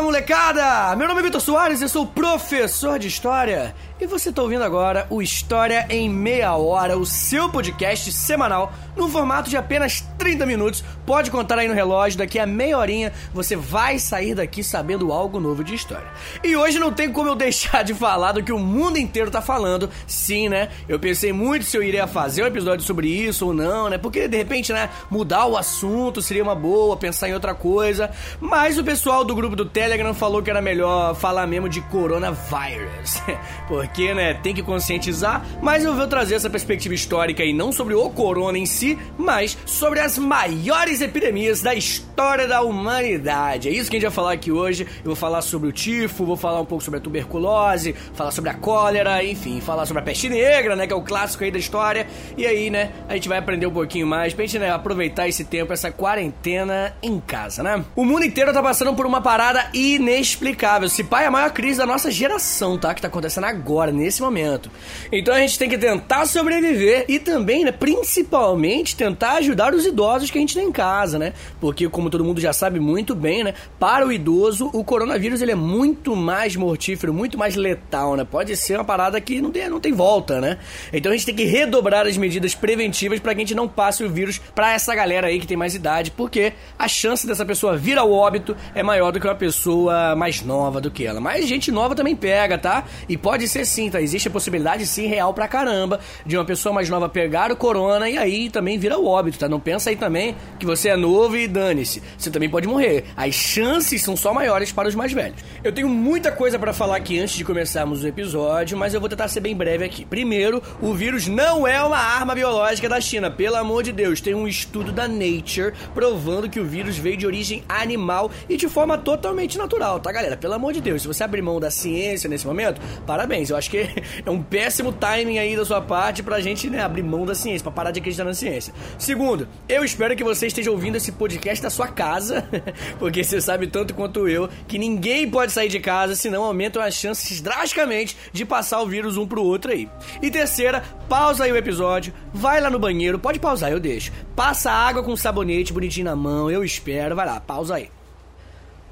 Fala molecada! Meu nome é Vitor Soares, eu sou professor de História e você está ouvindo agora o História em Meia Hora, o seu podcast semanal, no formato de apenas 30 minutos. Pode contar aí no relógio, daqui a meia horinha você vai sair daqui sabendo algo novo de história. E hoje não tem como eu deixar de falar do que o mundo inteiro tá falando. Sim, né? Eu pensei muito se eu iria fazer um episódio sobre isso ou não, né? Porque de repente, né, mudar o assunto seria uma boa, pensar em outra coisa. Mas o pessoal do grupo do Telegram falou que era melhor falar mesmo de coronavírus. Porque, né, tem que conscientizar, mas eu vou trazer essa perspectiva histórica e não sobre o corona em si, mas sobre as maiores epidemias da história da humanidade. É isso que a gente vai falar aqui hoje. Eu vou falar sobre o tifo, vou falar um pouco sobre a tuberculose, falar sobre a cólera, enfim, falar sobre a peste negra, né, que é o clássico aí da história. E aí, né, a gente vai aprender um pouquinho mais pra gente, né, aproveitar esse tempo, essa quarentena em casa, né? O mundo inteiro tá passando por uma parada inexplicável. Se pai é a maior crise da nossa geração, tá? Que tá acontecendo agora nesse momento. Então a gente tem que tentar sobreviver e também, né, principalmente, tentar ajudar os idosos que a gente tem em casa, né? Porque, como todo mundo já sabe muito bem, né, para o idoso, o coronavírus ele é muito mais mortífero, muito mais letal, né? Pode ser uma parada que não tem, não tem volta, né? Então a gente tem que redobrar as medidas preventivas para que a gente não passe o vírus para essa galera aí que tem mais idade, porque a chance dessa pessoa vir ao óbito é maior do que uma pessoa mais nova do que ela. Mas gente nova também pega, tá? E pode ser sim, tá? Existe a possibilidade, sim, real pra caramba, de uma pessoa mais nova pegar o corona e aí também vira o óbito, tá? Não pensa aí também que você é novo e dane-se. Você também pode morrer. As chances são só maiores para os mais velhos. Eu tenho muita coisa para falar aqui antes de começarmos o episódio, mas eu vou tentar ser bem breve aqui. Primeiro, o vírus não é uma arma biológica da China, pelo amor de Deus. Tem um estudo da Nature provando que o vírus veio de origem animal e de forma totalmente natural, tá, galera? Pelo amor de Deus, se você abrir mão da ciência nesse momento, parabéns. Eu acho que é um péssimo timing aí da sua parte pra gente né, abrir mão da ciência, pra parar de acreditar na ciência. Segundo, eu espero que você esteja ouvindo esse podcast da sua casa, porque você sabe tanto quanto eu que ninguém pode sair de casa, senão aumentam as chances drasticamente de passar o vírus um pro outro aí. E terceira, pausa aí o episódio, vai lá no banheiro, pode pausar, eu deixo. Passa água com sabonete bonitinho na mão, eu espero, vai lá, pausa aí.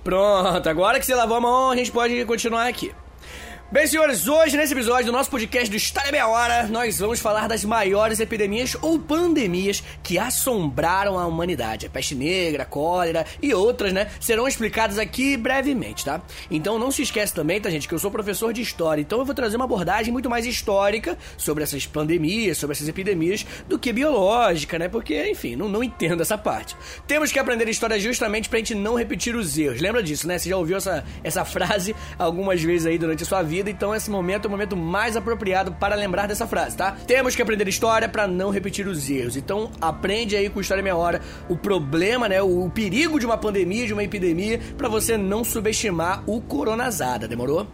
Pronto, agora que você lavou a mão, a gente pode continuar aqui. Bem, senhores, hoje nesse episódio do nosso podcast do História Meia Hora, nós vamos falar das maiores epidemias ou pandemias que assombraram a humanidade. A peste negra, a cólera e outras, né, serão explicadas aqui brevemente, tá? Então não se esquece também, tá, gente, que eu sou professor de história, então eu vou trazer uma abordagem muito mais histórica sobre essas pandemias, sobre essas epidemias, do que biológica, né? Porque, enfim, não, não entendo essa parte. Temos que aprender história justamente pra gente não repetir os erros. Lembra disso, né? Você já ouviu essa, essa frase algumas vezes aí durante a sua vida vida, então esse momento é o momento mais apropriado para lembrar dessa frase, tá? Temos que aprender história para não repetir os erros. Então aprende aí com História Meia Hora o problema, né, o, o perigo de uma pandemia, de uma epidemia, para você não subestimar o coronazada, demorou?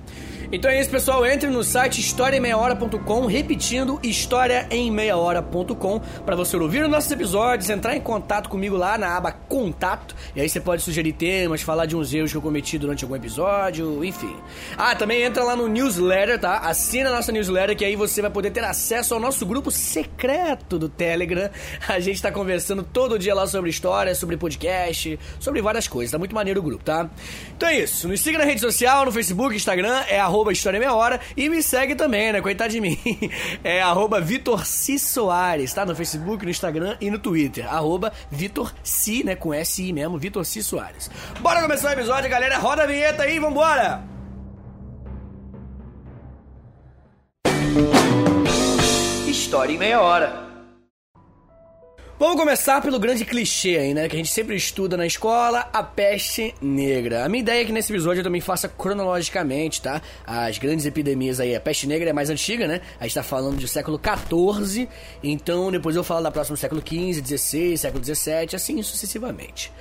Então é isso, pessoal. Entre no site historiaemmeiahora.com, repetindo historiaemmeiahora.com, para você ouvir os nossos episódios, entrar em contato comigo lá na aba Contato. E aí você pode sugerir temas, falar de uns erros que eu cometi durante algum episódio, enfim. Ah, também entra lá no newsletter, tá? Assina a nossa newsletter que aí você vai poder ter acesso ao nosso grupo secreto do Telegram. A gente tá conversando todo dia lá sobre história, sobre podcast, sobre várias coisas. Tá muito maneiro o grupo, tá? Então é isso. Nos siga na rede social, no Facebook, Instagram, é arroba História Meia Hora. E me segue também, né? Coitado de mim. É arroba Vitor C. Soares, tá? No Facebook, no Instagram e no Twitter. Arroba Vitor C, né? Com S-I mesmo, Vitor C. Soares. Bora começar o episódio, galera. Roda a vinheta aí, vambora! História em meia hora. Vamos começar pelo grande clichê aí, né? Que a gente sempre estuda na escola, a peste negra. A minha ideia é que nesse episódio eu também faça cronologicamente, tá? As grandes epidemias aí. A peste negra é mais antiga, né? A gente tá falando do século XIV, então depois eu falo da próxima século XV, XVI, século XVII, assim sucessivamente.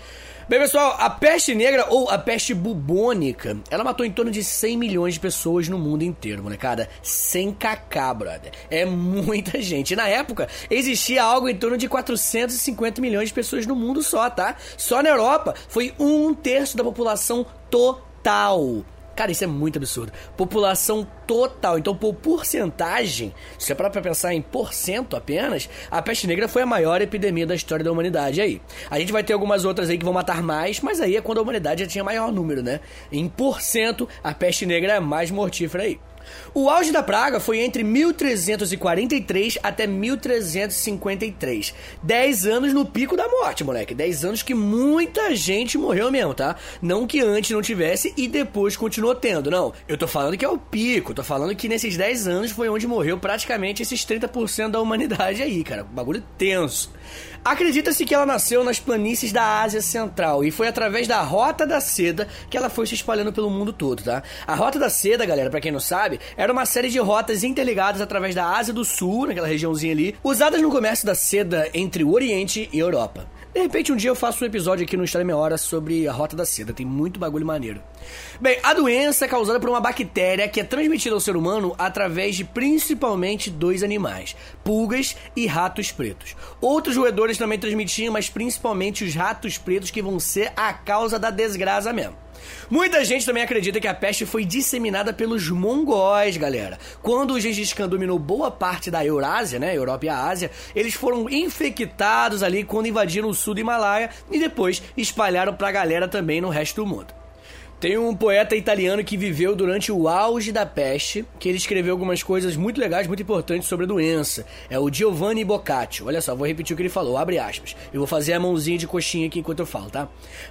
Bem, pessoal, a peste negra ou a peste bubônica, ela matou em torno de 100 milhões de pessoas no mundo inteiro, molecada. Sem cacá, brother. É muita gente. Na época, existia algo em torno de 450 milhões de pessoas no mundo só, tá? Só na Europa foi um terço da população total Cara, isso é muito absurdo. População total. Então, por porcentagem, se parar pra pensar em porcento apenas, a peste negra foi a maior epidemia da história da humanidade aí. A gente vai ter algumas outras aí que vão matar mais, mas aí é quando a humanidade já tinha maior número, né? Em porcento, a peste negra é mais mortífera aí. O auge da praga foi entre 1343 até 1353. 10 anos no pico da morte, moleque. 10 anos que muita gente morreu mesmo, tá? Não que antes não tivesse e depois continuou tendo, não. Eu tô falando que é o pico, tô falando que nesses 10 anos foi onde morreu praticamente esses 30% da humanidade aí, cara. Bagulho tenso. Acredita-se que ela nasceu nas planícies da Ásia Central e foi através da Rota da Seda que ela foi se espalhando pelo mundo todo, tá? A Rota da Seda, galera, para quem não sabe, era uma série de rotas interligadas através da Ásia do Sul, naquela regiãozinha ali, usadas no comércio da seda entre o Oriente e Europa. De repente, um dia eu faço um episódio aqui no História Meia Hora sobre a Rota da Seda, tem muito bagulho maneiro. Bem, a doença é causada por uma bactéria que é transmitida ao ser humano através de principalmente dois animais, pulgas e ratos pretos. Outros roedores também transmitiam, mas principalmente os ratos pretos que vão ser a causa da desgraça mesmo. Muita gente também acredita que a peste foi disseminada pelos mongóis, galera. Quando o Gengis Khan dominou boa parte da Eurásia, né, Europa e a Ásia, eles foram infectados ali quando invadiram o sul do Himalaia e depois espalharam pra galera também no resto do mundo. Tem um poeta italiano que viveu durante o auge da peste, que ele escreveu algumas coisas muito legais, muito importantes sobre a doença. É o Giovanni Boccaccio. Olha só, vou repetir o que ele falou, abre aspas. Eu vou fazer a mãozinha de coxinha aqui enquanto eu falo, tá?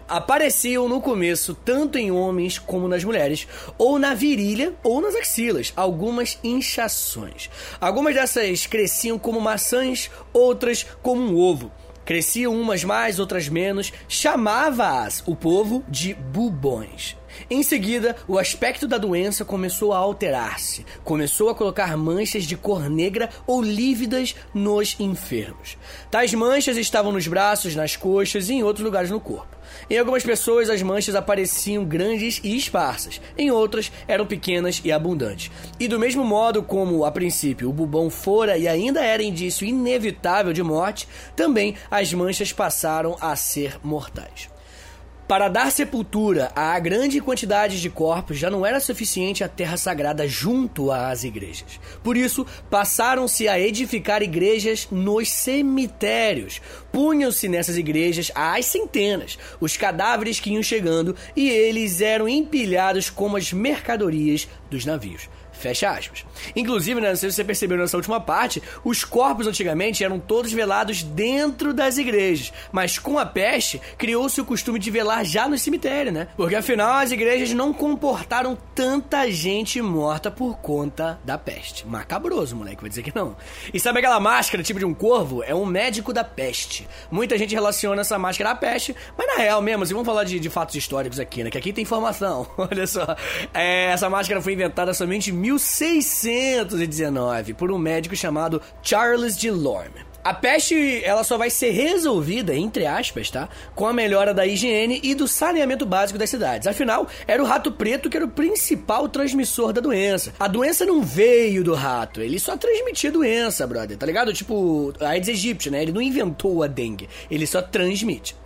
Apareciam no começo, tanto em homens como nas mulheres, ou na virilha ou nas axilas, algumas inchações. Algumas dessas cresciam como maçãs, outras como um ovo. Cresciam umas mais, outras menos, chamava-as o povo de bubões. Em seguida, o aspecto da doença começou a alterar-se. Começou a colocar manchas de cor negra ou lívidas nos enfermos. Tais manchas estavam nos braços, nas coxas e em outros lugares no corpo. Em algumas pessoas, as manchas apareciam grandes e esparsas, em outras, eram pequenas e abundantes. E do mesmo modo como, a princípio, o bubão fora e ainda era indício inevitável de morte, também as manchas passaram a ser mortais. Para dar sepultura a grande quantidade de corpos, já não era suficiente a terra sagrada junto às igrejas. Por isso, passaram-se a edificar igrejas nos cemitérios. Punham-se nessas igrejas às centenas os cadáveres que iam chegando e eles eram empilhados como as mercadorias dos navios. Fecha aspas. Inclusive, né, não sei se você percebeu nessa última parte, os corpos antigamente eram todos velados dentro das igrejas, mas com a peste criou-se o costume de velar já no cemitério, né? Porque afinal as igrejas não comportaram tanta gente morta por conta da peste. Macabroso, moleque, vai dizer que não. E sabe aquela máscara tipo de um corvo? É um médico da peste. Muita gente relaciona essa máscara à peste, mas na real mesmo, assim, vamos falar de, de fatos históricos aqui, né? Que aqui tem informação. Olha só. É, essa máscara foi inventada somente em 1619 por um médico chamado Charles de Lorme. A peste, ela só vai ser resolvida, entre aspas, tá? Com a melhora da higiene e do saneamento básico das cidades. Afinal, era o rato preto que era o principal transmissor da doença. A doença não veio do rato, ele só transmitia doença, brother, tá ligado? Tipo, a Aedes aegypti, né? Ele não inventou a dengue, ele só transmite.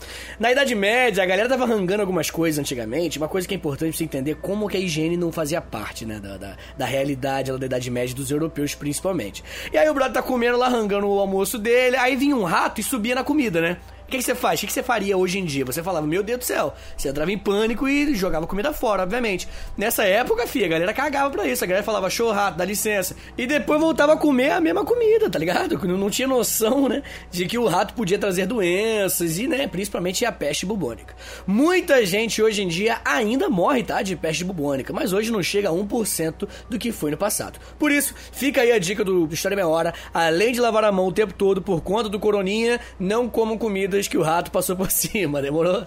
Na Idade Média, a galera tava arrancando algumas coisas antigamente, uma coisa que é importante pra você entender como que a higiene não fazia parte, né? Da, da, da realidade da Idade Média dos europeus, principalmente. E aí o brother tá comendo lá, arrancando o almoço dele, aí vinha um rato e subia na comida, né? O que, que, você faz? O que, que, você faria hoje em dia? Você falava, meu Deus do céu. Você entrava em pânico e jogava comida fora, obviamente. Nessa época, filha, a galera cagava pra isso. A galera falava, show rato, dá licença. E depois voltava a comer a mesma comida, tá ligado? Não, tinha noção, né? De que o rato podia trazer doenças e, né, principalmente a peste bubônica. Muita gente hoje em dia ainda morre, tá? De peste bubônica. Mas hoje não chega a 1% do que foi no passado. Por isso, fica aí a dica do História Meia Hora. Além de lavar a mão o tempo todo por conta do coroninha, não comam comida que o rato passou por cima, demorou?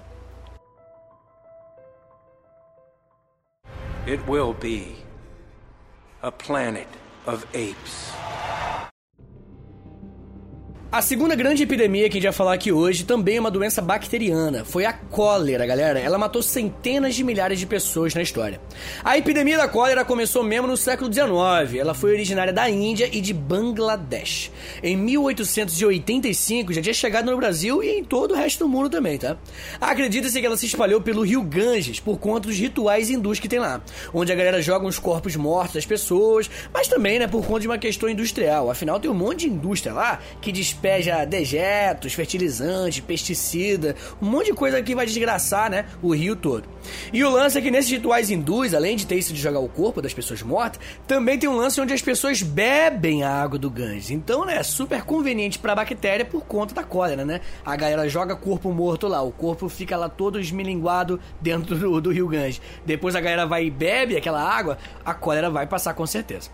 It will be a planet of apes. A segunda grande epidemia que a gente vai falar aqui hoje também é uma doença bacteriana. Foi a cólera, galera. Ela matou centenas de milhares de pessoas na história. A epidemia da cólera começou mesmo no século XIX. Ela foi originária da Índia e de Bangladesh. Em 1885 já tinha chegado no Brasil e em todo o resto do mundo também, tá? Acredita-se que ela se espalhou pelo rio Ganges por conta dos rituais hindus que tem lá, onde a galera joga os corpos mortos das pessoas, mas também, né, por conta de uma questão industrial. Afinal, tem um monte de indústria lá que diz despeja dejetos, fertilizante, pesticida, um monte de coisa que vai desgraçar, né, o rio todo. E o lance é que nesses rituais hindus, além de ter isso de jogar o corpo das pessoas mortas, também tem um lance onde as pessoas bebem a água do Ganges. Então, né, é super conveniente para a bactéria por conta da cólera, né? A galera joga corpo morto lá, o corpo fica lá todo esmilinguado dentro do, do rio Ganges. Depois a galera vai e bebe aquela água, a cólera vai passar com certeza.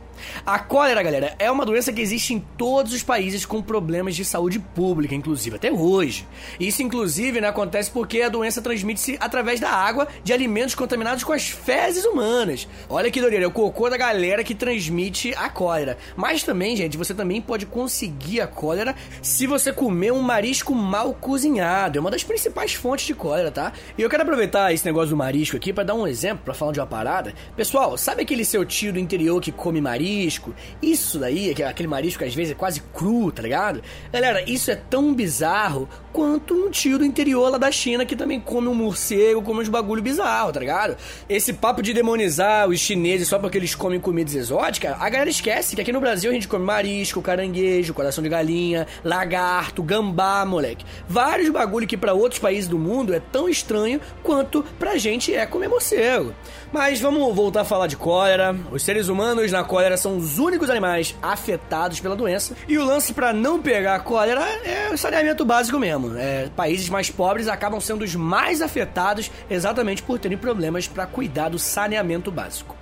A cólera, galera, é uma doença que existe em todos os países com problemas de saúde pública, inclusive até hoje. Isso, inclusive, né, acontece porque a doença transmite-se através da água de alimentos contaminados com as fezes humanas. Olha que doideira, é o cocô da galera que transmite a cólera. Mas também, gente, você também pode conseguir a cólera se você comer um marisco mal cozinhado. É uma das principais fontes de cólera, tá? E eu quero aproveitar esse negócio do marisco aqui para dar um exemplo, para falar de uma parada. Pessoal, sabe aquele seu tio do interior que come marisco. Isso daí, aquele marisco que às vezes é quase cru, tá ligado? Galera, isso é tão bizarro quanto um tio do interior lá da China que também come um morcego, come uns bagulho bizarro, tá ligado? Esse papo de demonizar os chineses só porque eles comem comidas exóticas, a galera esquece que aqui no Brasil a gente come marisco, caranguejo, coração de galinha, lagarto, gambá, moleque. Vários bagulho que para outros países do mundo é tão estranho quanto pra gente é comer morcego. Mas vamos voltar a falar de cólera. Os seres humanos na cólera cólera são os únicos animais afetados pela doença. E o lance para não pegar a cólera é saneamento básico mesmo. É, países mais pobres acabam sendo os mais afetados exatamente por terem problemas para cuidar do saneamento básico.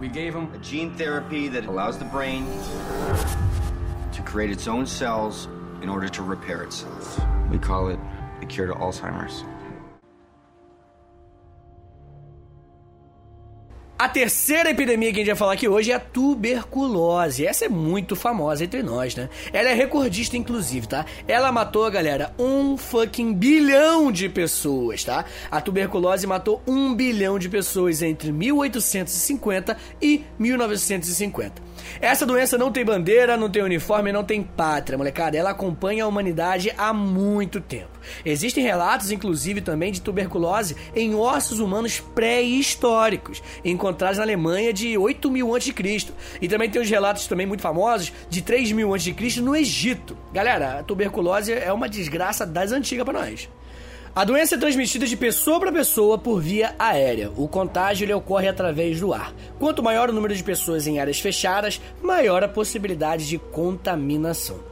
We gave him a gene therapy that allows the brain to create its own cells in order to repair itself. We call it the cure to Alzheimer's. A terceira epidemia que a gente vai falar aqui hoje é a tuberculose. Essa é muito famosa entre nós, né? Ela é recordista, inclusive, tá? Ela matou, galera, um fucking bilhão de pessoas, tá? A tuberculose matou um bilhão de pessoas entre 1850 e 1950. Essa doença não tem bandeira, não tem uniforme, não tem pátria, molecada. Ela acompanha a humanidade há muito tempo. Existem relatos, inclusive, também de tuberculose em ossos humanos pré-históricos, encontrados na Alemanha de 8 mil a.C. E também tem os relatos também muito famosos de 3 mil a.C. no Egito. Galera, a tuberculose é uma desgraça das antigas para nós. A doença é transmitida de pessoa para pessoa por via aérea. O contágio ele ocorre através do ar. Quanto maior o número de pessoas em áreas fechadas, maior a possibilidade de contaminação.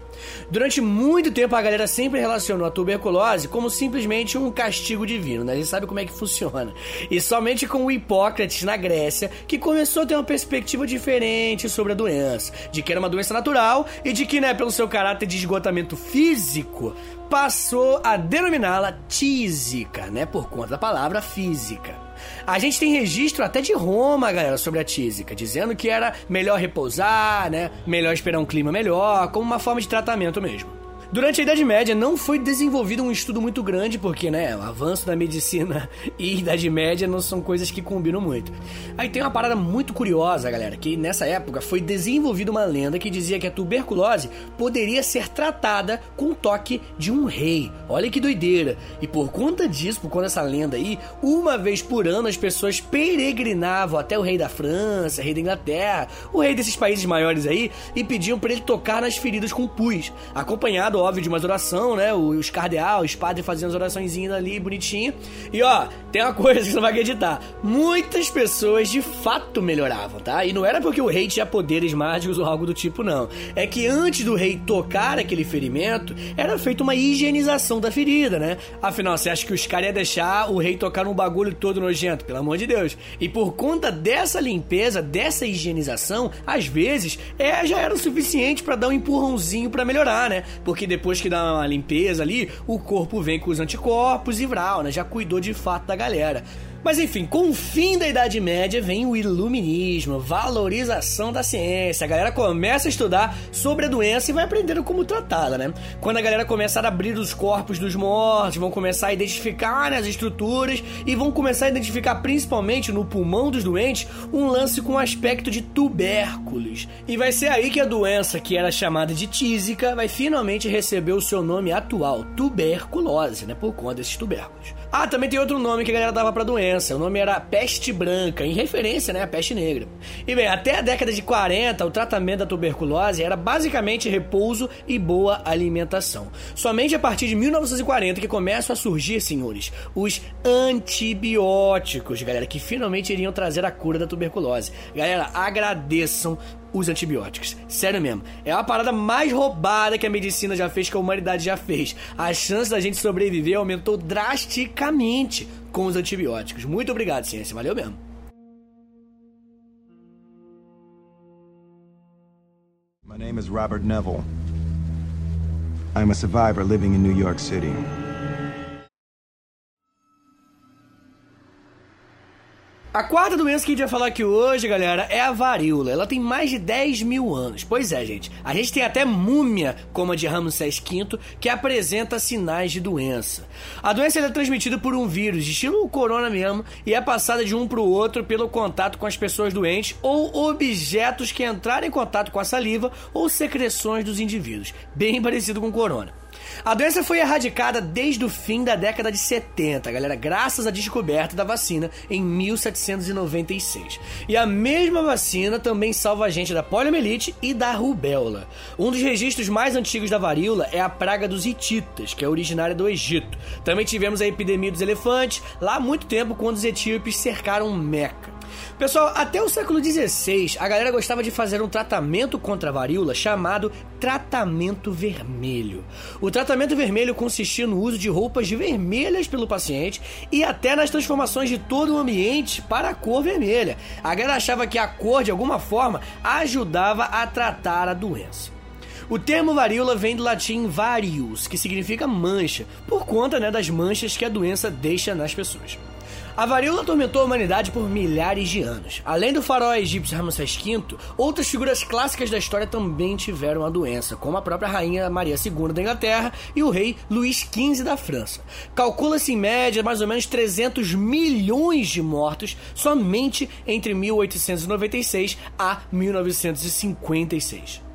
Durante muito tempo a galera sempre relacionou a tuberculose como simplesmente um castigo divino, né? A gente sabe como é que funciona. E somente com o Hipócrates na Grécia que começou a ter uma perspectiva diferente sobre a doença, de que era uma doença natural e de que, né, pelo seu caráter de esgotamento físico, passou a denominá-la tísica, né, por conta da palavra física. A gente tem registro até de Roma, galera, sobre a tísica, dizendo que era melhor repousar, né, melhor esperar um clima melhor, como uma forma de tratamento mesmo. Durante a Idade Média não foi desenvolvido um estudo muito grande, porque, né, o avanço da medicina e Idade Média não são coisas que combinam muito. Aí tem uma parada muito curiosa, galera, que nessa época foi desenvolvida uma lenda que dizia que a tuberculose poderia ser tratada com o toque de um rei. Olha que doideira. E por conta disso, por conta dessa lenda aí, uma vez por ano as pessoas peregrinavam até o rei da França, rei da Inglaterra, o rei desses países maiores aí, e pediam para ele tocar nas feridas com pus, acompanhado óbvio, de uma oração, né? Os cardeais, os padres faziam as oraçõezinhas ali, bonitinho. E ó, tem uma coisa que você não vai acreditar. Muitas pessoas de fato melhoravam, tá? E não era porque o rei tinha poderes mágicos ou algo do tipo, não. É que antes do rei tocar aquele ferimento, era feita uma higienização da ferida, né? Afinal, você acha que os caras iam deixar o rei tocar num bagulho todo nojento? Pelo amor de Deus. E por conta dessa limpeza, dessa higienização, às vezes, é, já era o suficiente para dar um empurrãozinho para melhorar, né? Porque depois que dá uma limpeza ali, o corpo vem com os anticorpos e vral, né? Já cuidou de fato da galera. Mas enfim, com o fim da Idade Média vem o iluminismo, valorização da ciência. A galera começa a estudar sobre a doença e vai aprendendo como tratá-la, né? Quando a galera começar a abrir os corpos dos mortos, vão começar a identificar né, as estruturas e vão começar a identificar principalmente no pulmão dos doentes um lance com aspecto de tubérculos. E vai ser aí que a doença, que era chamada de tísica, vai finalmente receber o seu nome atual, tuberculose, né? Por conta desses tubérculos. Ah, também tem outro nome que a galera dava pra doença. O nome era peste branca, em referência, né, à peste negra. E bem, até a década de 40, o tratamento da tuberculose era basicamente repouso e boa alimentação. Somente a partir de 1940 que começam a surgir, senhores, os antibióticos, galera, que finalmente iriam trazer a cura da tuberculose. Galera, agradeçam os antibióticos. Sério mesmo. É a parada mais roubada que a medicina já fez, que a humanidade já fez. A chance da gente sobreviver aumentou drasticamente com os antibióticos. Muito obrigado, ciência. Valeu mesmo. My name is Robert Neville. I'm a survivor living in New York City. A quarta doença que a gente vai falar aqui hoje, galera, é a varíola. Ela tem mais de 10 mil anos. Pois é, gente. A gente tem até múmia, como a de Ramsés V, que apresenta sinais de doença. A doença é transmitida por um vírus, estilo corona mesmo, e é passada de um para o outro pelo contato com as pessoas doentes ou objetos que entrarem em contato com a saliva ou secreções dos indivíduos. Bem parecido com corona. A doença foi erradicada desde o fim da década de 70, galera, graças à descoberta da vacina em 1796. E a mesma vacina também salva a gente da poliomielite e da rubéola. Um dos registros mais antigos da varíola é a praga dos hititas, que é originária do Egito. Também tivemos a epidemia dos elefantes, lá há muito tempo quando os etíopes cercaram Meca. Pessoal, até o século XVI, a galera gostava de fazer um tratamento contra a varíola chamado tratamento vermelho. O tratamento vermelho consistia no uso de roupas vermelhas pelo paciente e até nas transformações de todo o ambiente para a cor vermelha. A galera achava que a cor, de alguma forma, ajudava a tratar a doença. O termo varíola vem do latim varius, que significa mancha, por conta né, das manchas que a doença deixa nas pessoas. A varíola atormentou a humanidade por milhares de anos. Além do faraó egípcio Ramsés V, outras figuras clássicas da história também tiveram a doença, como a própria rainha Maria II da Inglaterra e o rei Luís XV da França. Calcula-se em média mais ou menos 300 milhões de mortos somente entre 1896 a 1956.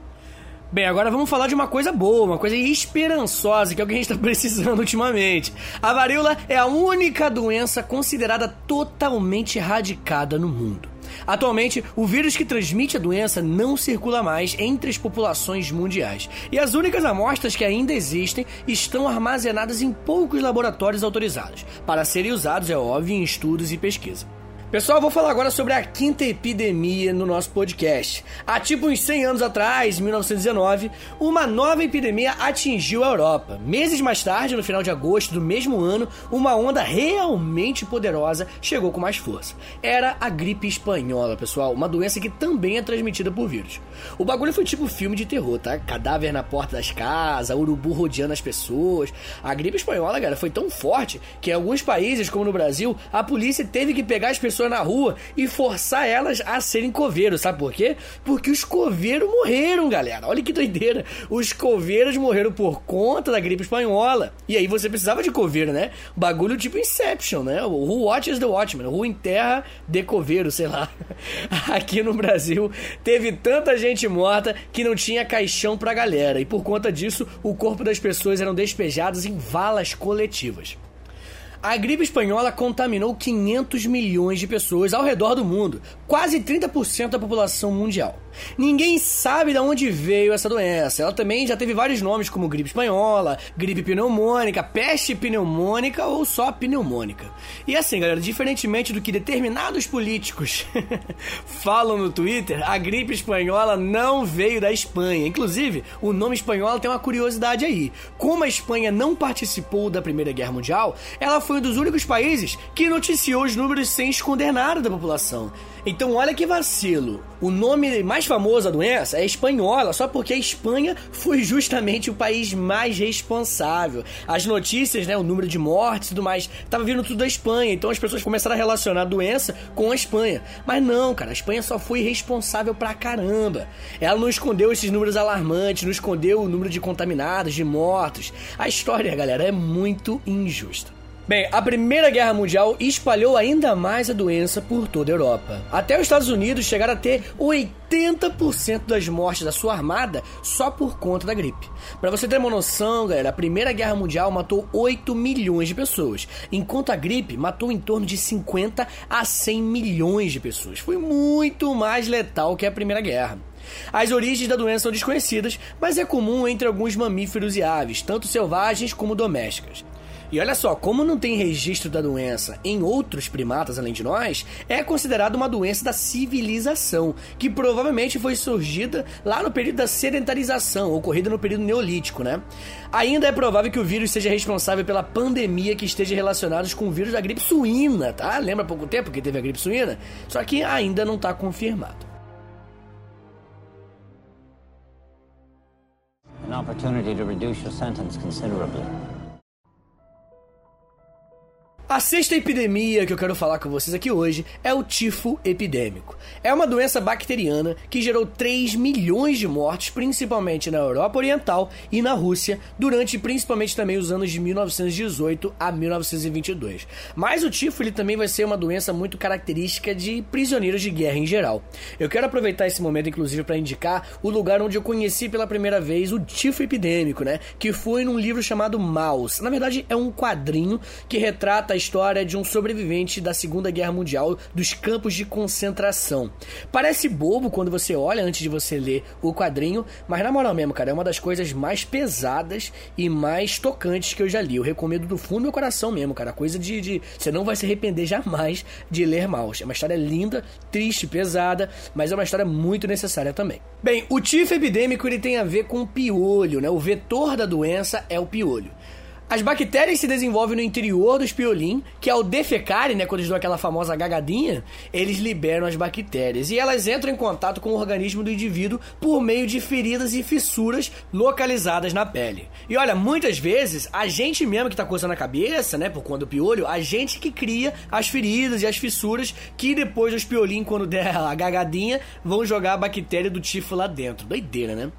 Bem, agora vamos falar de uma coisa boa, uma coisa esperançosa, que é o que a gente está precisando ultimamente. A varíola é a única doença considerada totalmente erradicada no mundo. Atualmente, o vírus que transmite a doença não circula mais entre as populações mundiais. E as únicas amostras que ainda existem estão armazenadas em poucos laboratórios autorizados, para serem usados, é óbvio, em estudos e pesquisa. Pessoal, vou falar agora sobre a quinta epidemia no nosso podcast. Há tipo uns 100 anos atrás, 1919, uma nova epidemia atingiu a Europa. Meses mais tarde, no final de agosto do mesmo ano, uma onda realmente poderosa chegou com mais força. Era a gripe espanhola, pessoal, uma doença que também é transmitida por vírus. O bagulho foi tipo filme de terror, tá? Cadáver na porta das casas, urubu rodeando as pessoas. A gripe espanhola, cara, foi tão forte que em alguns países, como no Brasil, a polícia teve que pegar as pessoas na rua e forçar elas a serem coveiros. Sabe por quê? Porque os coveiros morreram, galera. Olha que doideira. Os coveiros morreram por conta da gripe espanhola. E aí você precisava de coveiro, né? Bagulho tipo Inception, né? O Who Watches the Watchman? Who enterra de coveiro, sei lá. Aqui no Brasil teve tanta gente morta que não tinha caixão pra galera. E por conta disso, o corpo das pessoas eram despejados em valas coletivas. A gripe espanhola contaminou 500 milhões de pessoas ao redor do mundo, quase 30% da população mundial. Ninguém sabe de onde veio essa doença. Ela também já teve vários nomes, como gripe espanhola, gripe pneumônica, peste pneumônica ou só pneumônica. E assim, galera, diferentemente do que determinados políticos falam no Twitter, a gripe espanhola não veio da Espanha. Inclusive, o nome espanhola tem uma curiosidade aí. Como a Espanha não participou da Primeira Guerra Mundial, ela foi um dos únicos países que noticiou os números sem esconder nada da população. Então, olha que vacilo. O nome mais mais famosa doença é espanhola, só porque a Espanha foi justamente o país mais responsável. As notícias, né, o número de mortes e tudo mais, tava vindo tudo da Espanha, então as pessoas começaram a relacionar a doença com a Espanha. Mas não, cara, a Espanha só foi responsável pra caramba. Ela não escondeu esses números alarmantes, não escondeu o número de contaminados, de mortos. A história, galera, é muito injusta. Bem, a Primeira Guerra Mundial espalhou ainda mais a doença por toda a Europa. Até os Estados Unidos chegaram a ter 80% das mortes da sua armada só por conta da gripe. Para você ter uma noção, galera, a Primeira Guerra Mundial matou 8 milhões de pessoas, enquanto a gripe matou em torno de 50 a 100 milhões de pessoas. Foi muito mais letal que a Primeira Guerra. As origens da doença são desconhecidas, mas é comum entre alguns mamíferos e aves, tanto selvagens como domésticas. E olha só, como não tem registro da doença em outros primatas além de nós, é considerado uma doença da civilização, que provavelmente foi surgida lá no período da sedentarização, ocorrida no período neolítico, né? Ainda é provável que o vírus seja responsável pela pandemia que esteja relacionada com o vírus da gripe suína, tá? Lembra há pouco tempo que teve a gripe suína? Só que ainda não está confirmado. An opportunity to reduce your sentence considerably. A sexta epidemia que eu quero falar com vocês aqui hoje é o tifo epidêmico. É uma doença bacteriana que gerou 3 milhões de mortes, principalmente na Europa Oriental e na Rússia, durante principalmente também os anos de 1918 a 1922. Mas o tifo ele também vai ser uma doença muito característica de prisioneiros de guerra em geral. Eu quero aproveitar esse momento, inclusive, para indicar o lugar onde eu conheci pela primeira vez o tifo epidêmico, né? Que foi num livro chamado Maus. Na verdade, é um quadrinho que retrata a história de um sobrevivente da Segunda Guerra Mundial dos campos de concentração. Parece bobo quando você olha antes de você ler o quadrinho, mas na moral mesmo, cara, é uma das coisas mais pesadas e mais tocantes que eu já li. Eu recomendo do fundo do meu coração mesmo, cara. Coisa de, de. Você não vai se arrepender jamais de ler Maus. É uma história linda, triste, pesada, mas é uma história muito necessária também. Bem, o tifo epidêmico ele tem a ver com o piolho, né? O vetor da doença é o piolho. As bactérias se desenvolvem no interior do espiolim, que ao defecarem, né, quando eles dão aquela famosa gagadinha, eles liberam as bactérias e elas entram em contato com o organismo do indivíduo por meio de feridas e fissuras localizadas na pele. E olha, muitas vezes a gente mesmo que tá coçando a cabeça, né, por conta do piolho, a gente que cria as feridas e as fissuras que depois do espiolim, quando der a gagadinha, vão jogar a bactéria do tifo lá dentro. Doideira, né?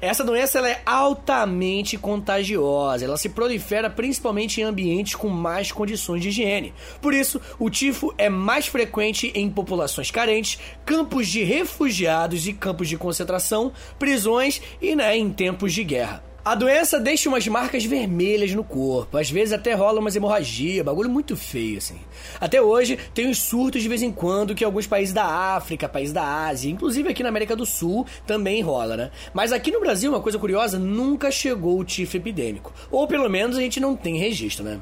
Essa doença ela é altamente contagiosa, ela se prolifera principalmente em ambientes com mais condições de higiene. Por isso, o tifo é mais frequente em populações carentes, campos de refugiados e campos de concentração, prisões e né, em tempos de guerra. A doença deixa umas marcas vermelhas no corpo, às vezes até rola umas hemorragia, bagulho muito feio, assim. Até hoje, tem uns surtos de vez em quando que alguns países da África, países da Ásia, inclusive aqui na América do Sul, também rola, né? Mas aqui no Brasil, uma coisa curiosa, nunca chegou o tifo epidêmico. Ou pelo menos a gente não tem registro, né?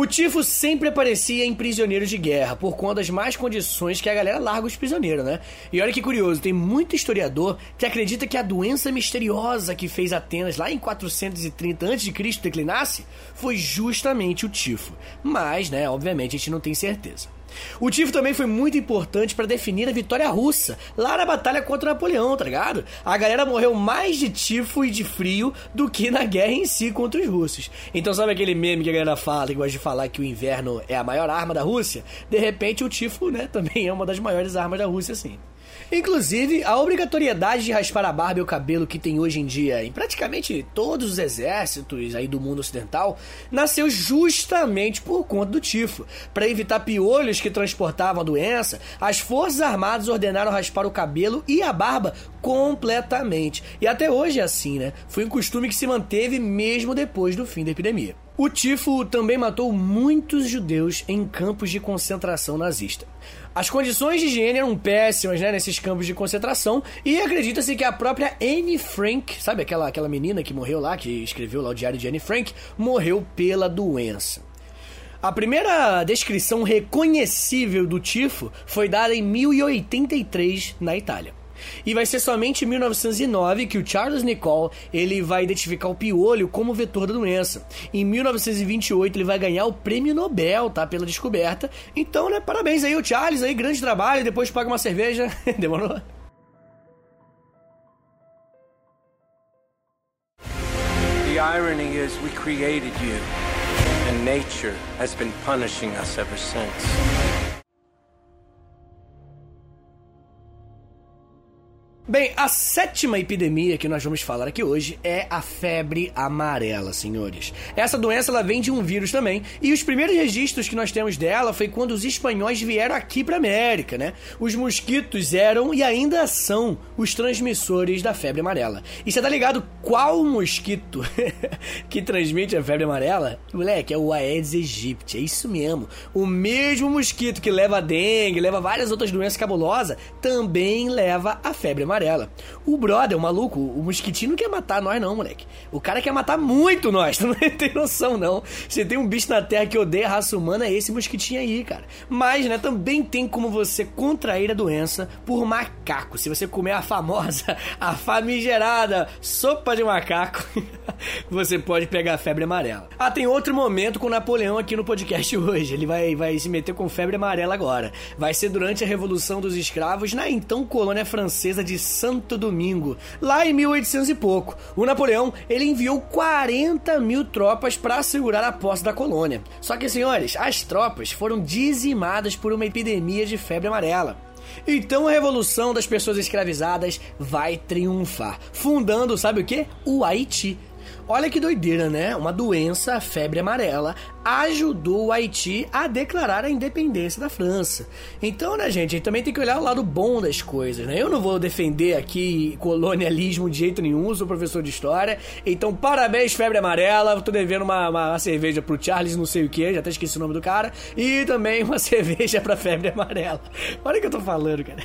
O tifo sempre aparecia em prisioneiros de guerra, por conta das más condições que a galera larga os prisioneiros, né? E olha que curioso, tem muito historiador que acredita que a doença misteriosa que fez Atenas lá em 430 a.C. declinasse foi justamente o tifo. Mas, né, obviamente a gente não tem certeza. O tifo também foi muito importante para definir a vitória russa, lá na batalha contra Napoleão, tá ligado? A galera morreu mais de tifo e de frio do que na guerra em si contra os russos. Então sabe aquele meme que a galera fala, que gosta de falar que o inverno é a maior arma da Rússia? De repente o tifo, né, também é uma das maiores armas da Rússia, sim. Inclusive, a obrigatoriedade de raspar a barba e o cabelo que tem hoje em dia em praticamente todos os exércitos aí do mundo ocidental nasceu justamente por conta do tifo. Para evitar piolhos que transportavam a doença, as forças armadas ordenaram raspar o cabelo e a barba completamente. E até hoje é assim, né? Foi um costume que se manteve mesmo depois do fim da epidemia. O tifo também matou muitos judeus em campos de concentração nazista. As condições de higiene eram péssimas, né, nesses campos de concentração, e acredita-se que a própria Anne Frank, sabe aquela, aquela menina que morreu lá, que escreveu lá o diário de Anne Frank, morreu pela doença. A primeira descrição reconhecível do tifo foi dada em 1083 na Itália. E vai ser somente em 1909 que o Charles Nicole ele vai identificar o piolho como vetor da doença. Em 1928 ele vai ganhar o prêmio Nobel, tá, pela descoberta. Então, né, parabéns aí o Charles aí, grande trabalho, depois paga uma cerveja. Demorou? The irony is we created you and nature has been punishing us ever since. Bem, a sétima epidemia que nós vamos falar aqui hoje é a febre amarela, senhores. Essa doença ela vem de um vírus também, e os primeiros registros que nós temos dela foi quando os espanhóis vieram aqui para América, né? Os mosquitos eram e ainda são os transmissores da febre amarela. E você tá ligado qual mosquito que transmite a febre amarela? Moleque, é o Aedes aegypti, é isso mesmo. O mesmo mosquito que leva a dengue, leva várias outras doenças cabulosas, também leva a febre amarela amarela. O brother, o maluco, o mosquitinho não quer matar nós, não, moleque. O cara quer matar muito nós, tu não tem noção, não. Se tem um bicho na terra que odeia a raça humana, é esse mosquitinho aí, cara. Mas, né, também tem como você contrair a doença por macaco. Se você comer a famosa, a famigerada sopa de macaco, você pode pegar febre amarela. Ah, tem outro momento com Napoleão aqui no podcast hoje. Ele vai, vai se meter com febre amarela agora. Vai ser durante a Revolução dos Escravos na então colônia francesa de Santo Domingo, lá em 1800 e pouco. O Napoleão ele enviou 40 mil tropas para segurar a posse da colônia. Só que, senhores, as tropas foram dizimadas por uma epidemia de febre amarela. Então a revolução das pessoas escravizadas vai triunfar, fundando, sabe o que? O Haiti Olha que doideira, né? Uma doença, a febre amarela, ajudou o Haiti a declarar a independência da França. Então, né, gente, a gente também tem que olhar o lado bom das coisas, né? Eu não vou defender aqui colonialismo de jeito nenhum, sou professor de história. Então, parabéns, febre amarela. Tô devendo uma, uma, uma cerveja pro Charles, não sei o que, já até esqueci o nome do cara. E também uma cerveja pra febre amarela. Olha o que eu tô falando, cara.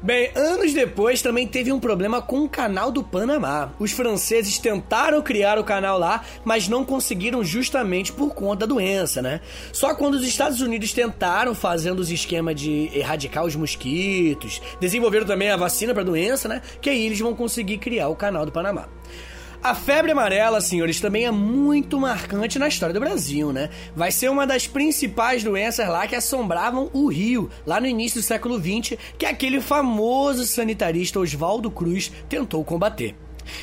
Bem, anos depois também teve um problema com o canal do Panamá. Os franceses tentaram criar o canal lá, mas não conseguiram justamente por conta da doença, né? Só quando os Estados Unidos tentaram fazendo os esquemas de erradicar os mosquitos, desenvolveram também a vacina para a doença, né? Que aí eles vão conseguir criar o canal do Panamá. A febre amarela, senhores, também é muito marcante na história do Brasil, né? Vai ser uma das principais doenças lá que assombravam o Rio, lá no início do século XX, que aquele famoso sanitarista Oswaldo Cruz tentou combater.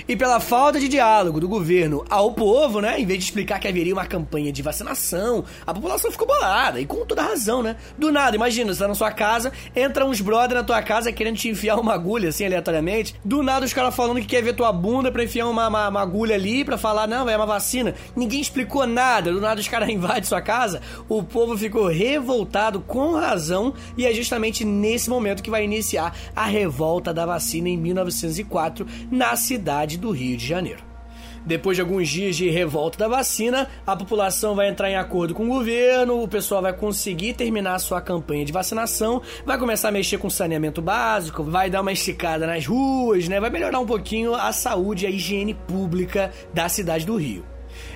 E pela falta de diálogo do governo ao povo, né? Em vez de explicar que haveria uma campanha de vacinação, a população ficou bolada. E com toda razão, né? Do nada, imagina, você tá na sua casa, entra uns brother na tua casa querendo te enfiar uma agulha, assim, aleatoriamente. Do nada os caras falando que quer ver tua bunda pra enfiar uma, uma, uma agulha ali, pra falar, não, é uma vacina. Ninguém explicou nada. Do nada os caras invadem sua casa. O povo ficou revoltado com razão. E é justamente nesse momento que vai iniciar a revolta da vacina em 1904 na cidade cidade do Rio de Janeiro. Depois de alguns dias de revolta da vacina, a população vai entrar em acordo com o governo, o pessoal vai conseguir terminar sua campanha de vacinação, vai começar a mexer com saneamento básico, vai dar uma esticada nas ruas, né? Vai melhorar um pouquinho a saúde e a higiene pública da cidade do Rio.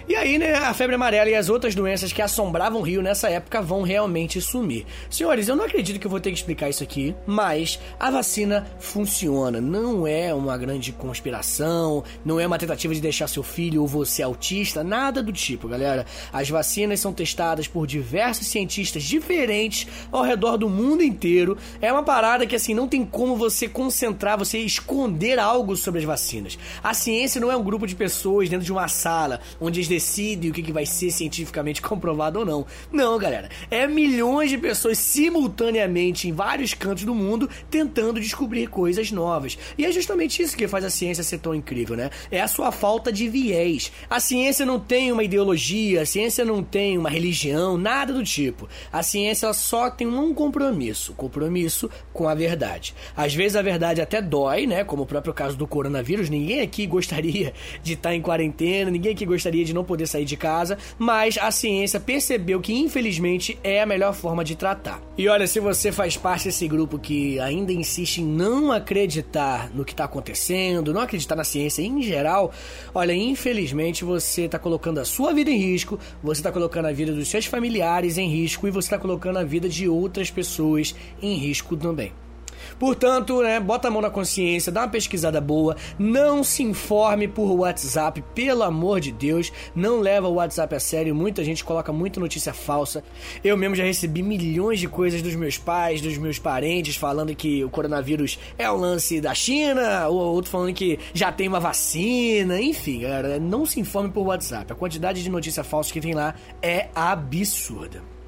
E aí, né, a febre amarela e as outras doenças que assombravam o Rio nessa época vão realmente sumir. Senhores, eu não acredito que eu vou ter que explicar isso aqui, mas a vacina funciona. Não é uma grande conspiração, não é uma tentativa de deixar seu filho ou você autista, nada do tipo, galera. As vacinas são testadas por diversos cientistas diferentes ao redor do mundo inteiro. É uma parada que assim não tem como você concentrar, você esconder algo sobre as vacinas. A ciência não é um grupo de pessoas dentro de uma sala onde eles decide o que, que vai ser cientificamente comprovado ou não. Não, galera. É milhões de pessoas simultaneamente em vários cantos do mundo tentando descobrir coisas novas. E é justamente isso que faz a ciência ser tão incrível, né? É a sua falta de viés. A ciência não tem uma ideologia, a ciência não tem uma religião, nada do tipo. A ciência só tem um compromisso, compromisso com a verdade. Às vezes a verdade até dói, né? Como o próprio caso do coronavírus. Ninguém aqui gostaria de estar em quarentena, ninguém aqui gostaria de não poder sair de casa, mas a ciência percebeu que infelizmente é a melhor forma de tratar. E olha, se você faz parte desse grupo que ainda insiste em não acreditar no que está acontecendo, não acreditar na ciência em geral, olha, infelizmente você está colocando a sua vida em risco, você está colocando a vida dos seus familiares em risco e você está colocando a vida de outras pessoas em risco também. Portanto, né, bota a mão na consciência, dá uma pesquisada boa, não se informe por WhatsApp, pelo amor de Deus, não leva o WhatsApp a sério, muita gente coloca muita notícia falsa. Eu mesmo já recebi milhões de coisas dos meus pais, dos meus parentes, falando que o coronavírus é o lance da China, ou outro falando que já tem uma vacina, enfim, galera, não se informe por WhatsApp. A quantidade de notícia falsa que tem lá é absurda.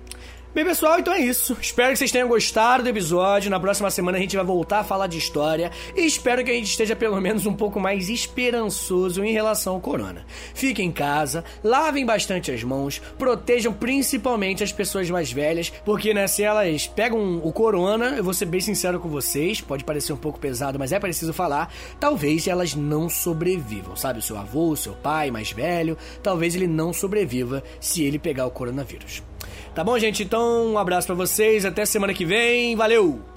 Bem, pessoal, então é isso. Espero que vocês tenham gostado do episódio. Na próxima semana a gente vai voltar a falar de história e espero que a gente esteja pelo menos um pouco mais esperançoso em relação ao corona. Fiquem em casa, lavem bastante as mãos, protejam principalmente as pessoas mais velhas, porque né, se elas pegam o corona, eu vou ser bem sincero com vocês, pode parecer um pouco pesado, mas é preciso falar, talvez elas não sobrevivam, sabe? O seu avô, o seu pai mais velho, talvez ele não sobreviva se ele pegar o coronavírus. Tá bom, gente? Então, um abraço para vocês, até semana que vem. Valeu!